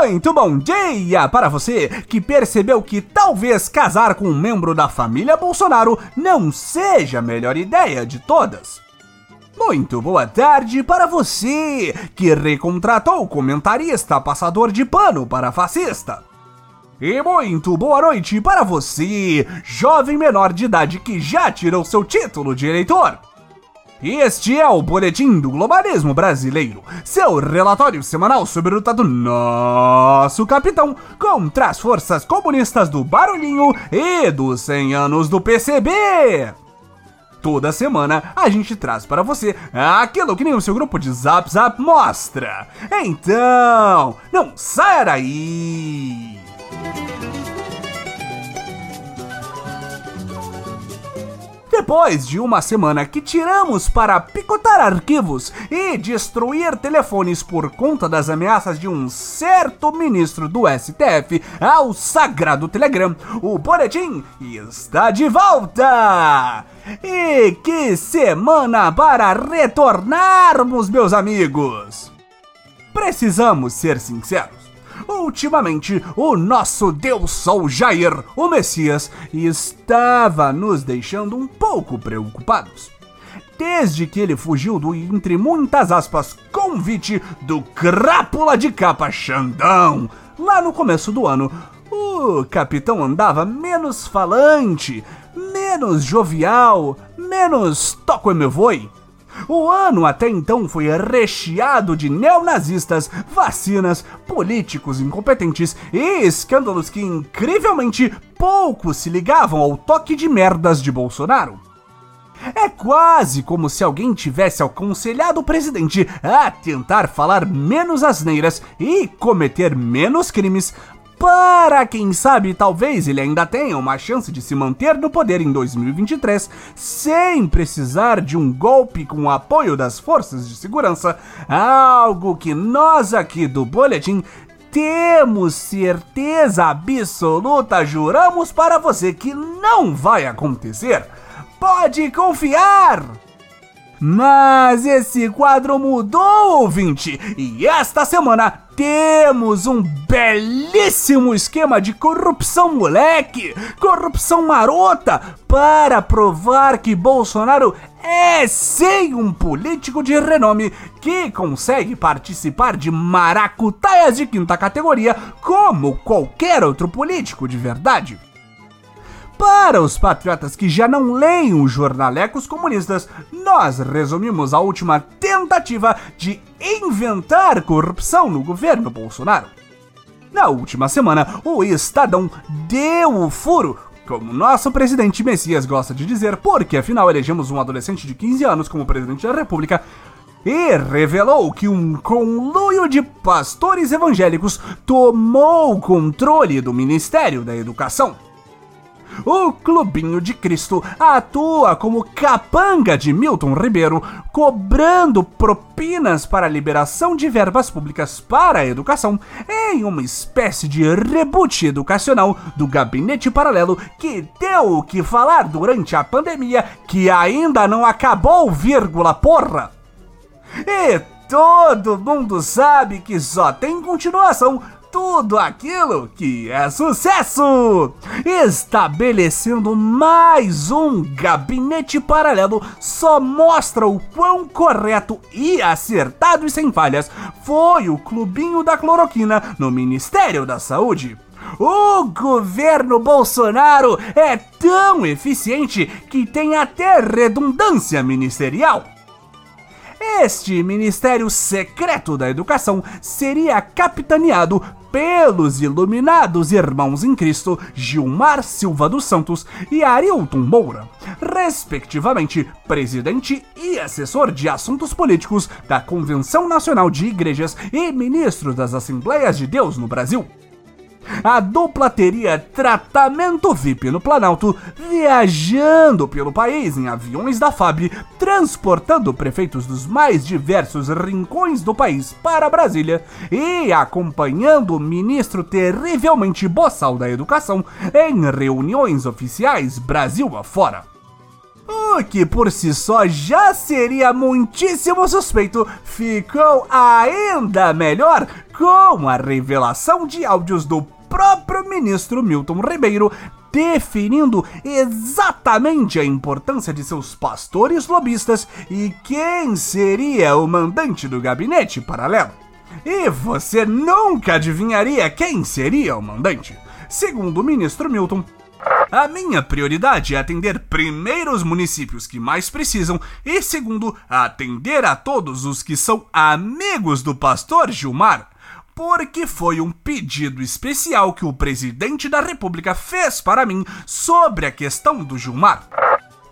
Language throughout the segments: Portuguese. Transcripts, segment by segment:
Muito bom dia para você que percebeu que talvez casar com um membro da família Bolsonaro não seja a melhor ideia de todas. Muito boa tarde para você que recontratou o comentarista passador de pano para fascista. E muito boa noite para você, jovem menor de idade que já tirou seu título de eleitor. Este é o Boletim do Globalismo Brasileiro, seu relatório semanal sobre a luta do nosso capitão contra as forças comunistas do Barulhinho e dos 100 anos do PCB. Toda semana a gente traz para você aquilo que nem o seu grupo de Zap Zap mostra. Então, não saia daí! Depois de uma semana que tiramos para picotar arquivos e destruir telefones por conta das ameaças de um certo ministro do STF ao sagrado Telegram, o boletim está de volta! E que semana para retornarmos, meus amigos! Precisamos ser sinceros. Ultimamente, o nosso Deus Sol Jair, o Messias, estava nos deixando um pouco preocupados. Desde que ele fugiu do, entre muitas aspas, convite do crápula de capa Xandão, lá no começo do ano, o capitão andava menos falante, menos jovial, menos toco e me voe o ano até então foi recheado de neonazistas, vacinas, políticos incompetentes e escândalos que incrivelmente pouco se ligavam ao toque de merdas de Bolsonaro. É quase como se alguém tivesse aconselhado o presidente a tentar falar menos asneiras e cometer menos crimes para quem sabe, talvez ele ainda tenha uma chance de se manter no poder em 2023 sem precisar de um golpe com o apoio das forças de segurança, algo que nós aqui do Boletim temos certeza absoluta, juramos para você que não vai acontecer. Pode confiar! Mas esse quadro mudou, ouvinte, e esta semana temos um belíssimo esquema de corrupção moleque, corrupção marota, para provar que Bolsonaro é sim um político de renome que consegue participar de maracutaias de quinta categoria como qualquer outro político de verdade. Para os patriotas que já não leem os jornalecos comunistas, nós resumimos a última tentativa de inventar corrupção no governo Bolsonaro. Na última semana, o Estadão deu o furo como nosso presidente Messias gosta de dizer, porque afinal elegemos um adolescente de 15 anos como presidente da República, e revelou que um conluio de pastores evangélicos tomou o controle do Ministério da Educação. O Clubinho de Cristo atua como capanga de Milton Ribeiro, cobrando propinas para a liberação de verbas públicas para a educação, em uma espécie de reboot educacional do gabinete paralelo que deu o que falar durante a pandemia, que ainda não acabou, vírgula, porra. E todo mundo sabe que só tem continuação tudo aquilo que é sucesso! Estabelecendo mais um gabinete paralelo só mostra o quão correto e acertado e sem falhas foi o clubinho da cloroquina no Ministério da Saúde. O governo Bolsonaro é tão eficiente que tem até redundância ministerial. Este Ministério Secreto da Educação seria capitaneado pelos iluminados irmãos em Cristo Gilmar Silva dos Santos e Arilton Moura, respectivamente presidente e assessor de assuntos políticos da Convenção Nacional de Igrejas e ministro das Assembleias de Deus no Brasil a dupla teria tratamento VIP no Planalto, viajando pelo país em aviões da FAB, transportando prefeitos dos mais diversos rincões do país para Brasília e acompanhando o ministro terrivelmente boçal da educação em reuniões oficiais Brasil afora. O que por si só já seria muitíssimo suspeito, ficou ainda melhor com a revelação de áudios do próprio ministro Milton Ribeiro definindo exatamente a importância de seus pastores lobistas e quem seria o mandante do gabinete paralelo. E você nunca adivinharia quem seria o mandante. Segundo o ministro Milton, a minha prioridade é atender primeiro os municípios que mais precisam e segundo, atender a todos os que são amigos do pastor Gilmar. Porque foi um pedido especial que o presidente da República fez para mim sobre a questão do Gilmar.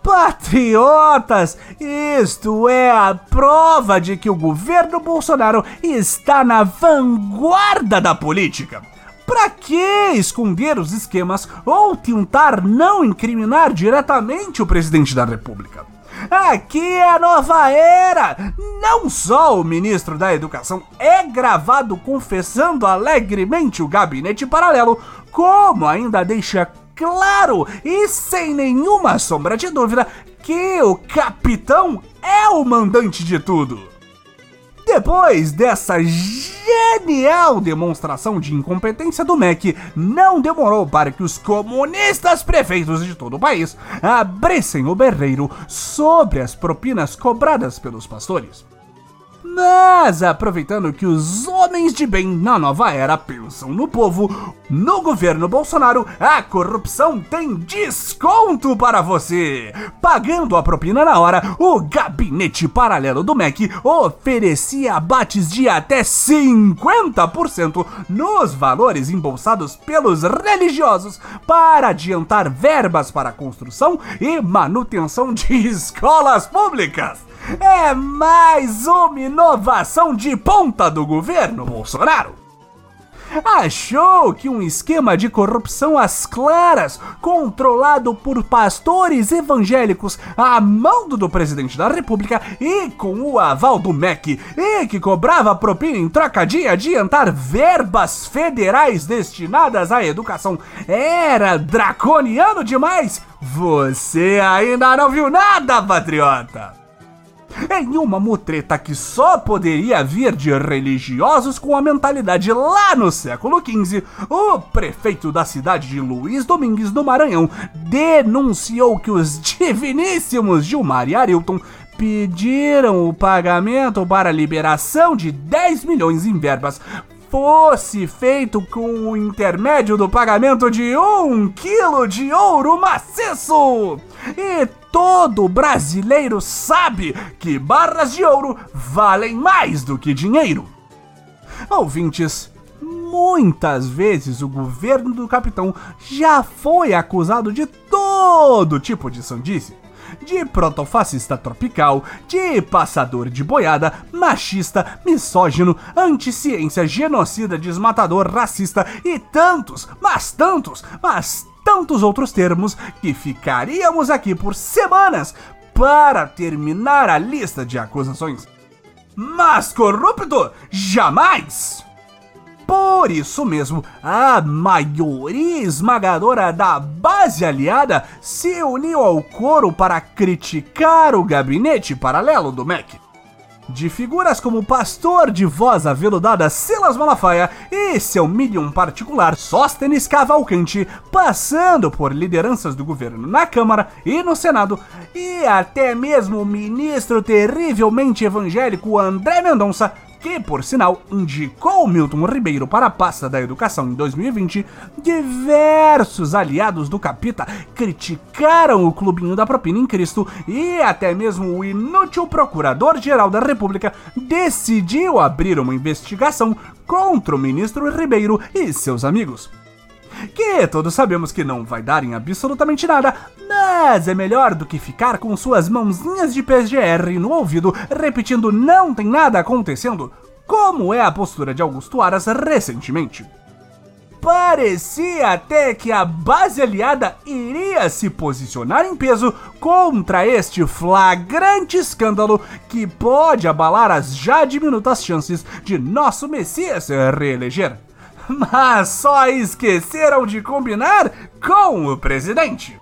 Patriotas, isto é a prova de que o governo Bolsonaro está na vanguarda da política. Para que esconder os esquemas ou tentar não incriminar diretamente o presidente da República? Aqui é a nova era! Não só o ministro da Educação é gravado confessando alegremente o gabinete paralelo, como ainda deixa claro e sem nenhuma sombra de dúvida que o capitão é o mandante de tudo. Depois dessa genial demonstração de incompetência do MEC, não demorou para que os comunistas prefeitos de todo o país abrissem o berreiro sobre as propinas cobradas pelos pastores. Mas, aproveitando que os homens de bem na nova era pensam no povo, no governo Bolsonaro, a corrupção tem desconto para você! Pagando a propina na hora, o gabinete paralelo do MEC oferecia abates de até 50% nos valores embolsados pelos religiosos para adiantar verbas para construção e manutenção de escolas públicas. É mais uma inovação de ponta do governo Bolsonaro. Achou que um esquema de corrupção às claras, controlado por pastores evangélicos a mando do presidente da República e com o aval do MEC, e que cobrava propina em troca de adiantar verbas federais destinadas à educação, era draconiano demais? Você ainda não viu nada, patriota! Em uma mutreta que só poderia vir de religiosos com a mentalidade lá no século XV, o prefeito da cidade de Luiz Domingues do Maranhão denunciou que os diviníssimos Gilmar e Arilton pediram o pagamento para a liberação de 10 milhões em verbas fosse feito com o intermédio do pagamento de um quilo de ouro maciço. E todo brasileiro sabe que barras de ouro valem mais do que dinheiro. Ouvintes, muitas vezes o governo do capitão já foi acusado de todo tipo de sandice de protofascista tropical, de passador de boiada, machista, misógino, anticiência, genocida, desmatador, racista e tantos, mas tantos, mas tantos outros termos que ficaríamos aqui por semanas para terminar a lista de acusações. Mas corrupto, jamais! Por isso mesmo, a maioria esmagadora da base aliada se uniu ao coro para criticar o gabinete paralelo do MEC de figuras como pastor de voz aveludada Silas Malafaia e seu medium particular Sóstenes Cavalcante, passando por lideranças do governo na Câmara e no Senado, e até mesmo o ministro terrivelmente evangélico André Mendonça, que, por sinal, indicou Milton Ribeiro para a pasta da educação em 2020, diversos aliados do Capita criticaram o clubinho da propina em Cristo e até mesmo o inútil procurador-geral da República decidiu abrir uma investigação contra o ministro Ribeiro e seus amigos que todos sabemos que não vai dar em absolutamente nada, mas é melhor do que ficar com suas mãozinhas de PGR no ouvido repetindo não tem nada acontecendo, como é a postura de Augusto Aras recentemente. Parecia até que a base aliada iria se posicionar em peso contra este flagrante escândalo que pode abalar as já diminutas chances de nosso Messias se reeleger mas só esqueceram de combinar com o presidente.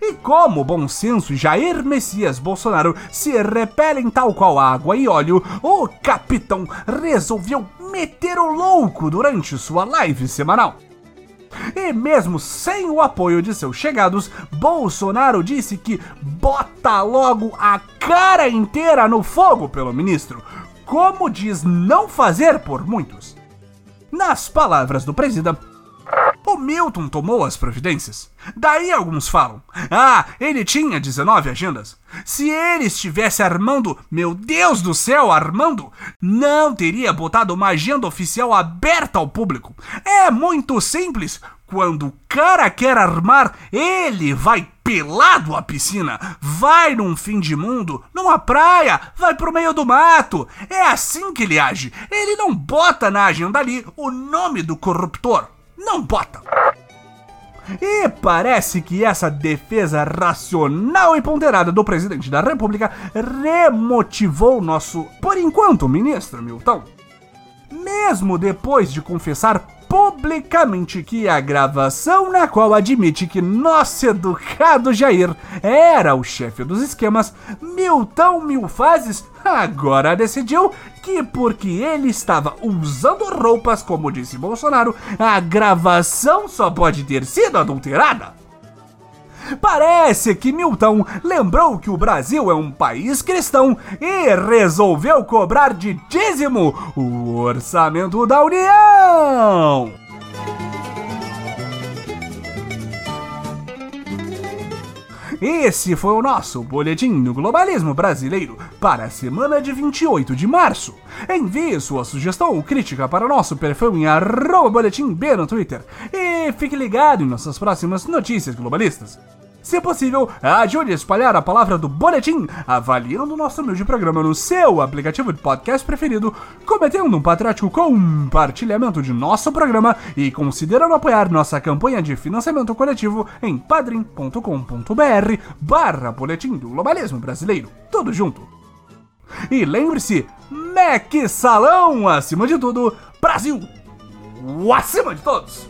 E como o bom senso Jair Messias Bolsonaro se repelem tal qual água e óleo, o capitão resolveu meter o louco durante sua live semanal. E mesmo sem o apoio de seus chegados, Bolsonaro disse que bota logo a cara inteira no fogo pelo ministro, como diz não fazer por muitos. Nas palavras do presidente, o Milton tomou as providências. Daí alguns falam: ah, ele tinha 19 agendas. Se ele estivesse armando, meu Deus do céu, armando, não teria botado uma agenda oficial aberta ao público. É muito simples. Quando o cara quer armar, ele vai pelado à piscina, vai num fim de mundo, numa praia, vai pro meio do mato. É assim que ele age. Ele não bota na agenda ali o nome do corruptor não bota. E parece que essa defesa racional e ponderada do presidente da República remotivou nosso, por enquanto, ministro Milton. Mesmo depois de confessar publicamente que a gravação na qual admite que nosso educado Jair era o chefe dos esquemas, Milton Milfazes agora decidiu que porque ele estava usando roupas, como disse Bolsonaro, a gravação só pode ter sido adulterada. Parece que Milton lembrou que o Brasil é um país cristão e resolveu cobrar de dízimo o orçamento da União. Esse foi o nosso Boletim do Globalismo Brasileiro para a semana de 28 de março. Envie sua sugestão ou crítica para nosso perfil em arroba boletim B no Twitter e fique ligado em nossas próximas notícias globalistas. Se possível, ajude a espalhar a palavra do boletim, avaliando o nosso humilde programa no seu aplicativo de podcast preferido, cometendo um patriótico compartilhamento de nosso programa e considerando apoiar nossa campanha de financiamento coletivo em padrim.com.br barra boletim do globalismo brasileiro. Tudo junto. E lembre-se, Mac Salão acima de tudo, Brasil acima de todos!